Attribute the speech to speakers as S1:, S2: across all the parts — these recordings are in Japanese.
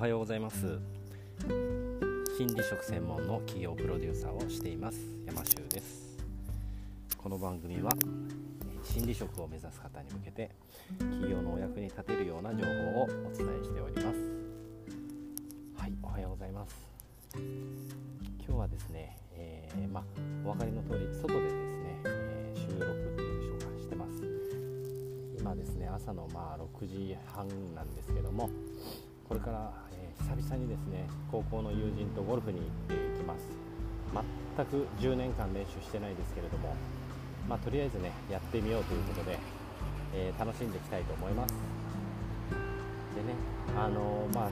S1: はようございます。心理職専門の企業プロデューサーをしています。山修です。この番組は心理職を目指す方に向けて企業のお役に立てるような情報をお伝えしております。はいおはようございます。今日はですね、えー、まお分かりの通り外でですね、えー、収録っていうんでしょうかしてます。今ですね朝のまあ6時半なんですけどもこれから、えー、久々にですね高校の友人とゴルフに行ってきます。全く10年間練習してないですけれどもまあ、とりあえずねやってみようということで、えー、楽しんでいきたいと思います。でねあの、まあ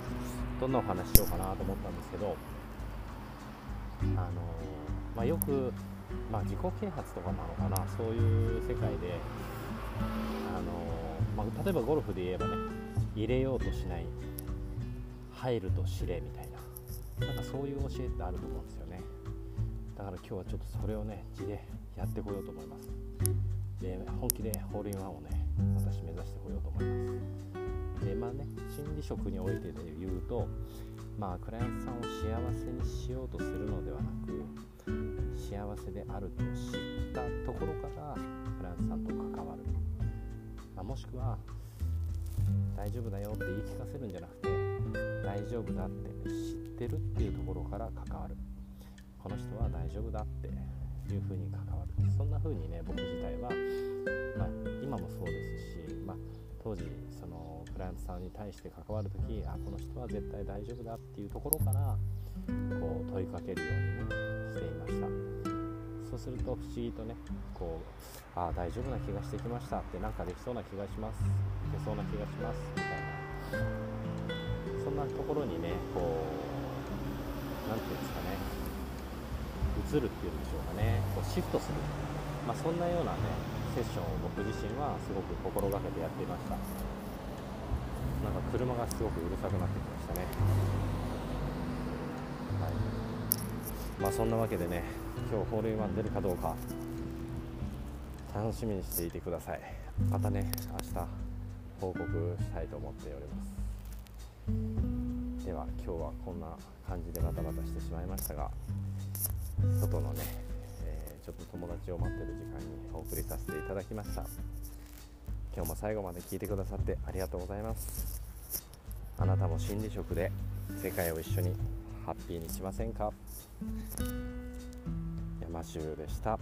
S1: どんなお話しようかなと思ったんですけどあの、まあ、よく、まあ、自己啓発とかなのかなそういう世界であのまあ、例えばゴルフで言えばね入れようとしない入ると知れみたいな。なんかそういう教えってあると思うんですよね。だから今日はちょっとそれをね字でやってこようと思います。で本気でホールインワンをね私目指してこようと思います。でまあね心理職においてで言うとまあクライアントさんを幸せにしようとするのではなく幸せであると知ったところからクライアントさんと関わる、まあ、もしくは大丈夫だよって言い聞かせるんじゃなくて丈夫だって知ってるっていうところから関わる。この人は大丈夫だっていうふうに関わる。そんな風にね僕自体は、まあ、今もそうですし、まあ、当時そのクライアントさんに対して関わる時あこの人は絶対大丈夫だっていうところからこう問いかけるように、ね、していました。そうすると不思議とねこうあ大丈夫な気がしてきましたってなんかできそうな気がします。いけそうな気がします。みたいな。なところにねこう何て言うんですかね移るっていうんでしょうかねこうシフトする、まあ、そんなようなねセッションを僕自身はすごく心がけてやっていました。なんか車がすごくうるさくなってきましたね。はい。まあそんなわけでね今日ホールインワン出るかどうか楽しみにしていてください。またね明日報告したいと思っております。では今日はこんな感じでバタバタしてしまいましたが外のね、えー、ちょっと友達を待ってる時間にお送りさせていただきました。今日も最後まで聞いてくださってありがとうございます。あなたも心理職で世界を一緒にハッピーにしませんか？山州でした。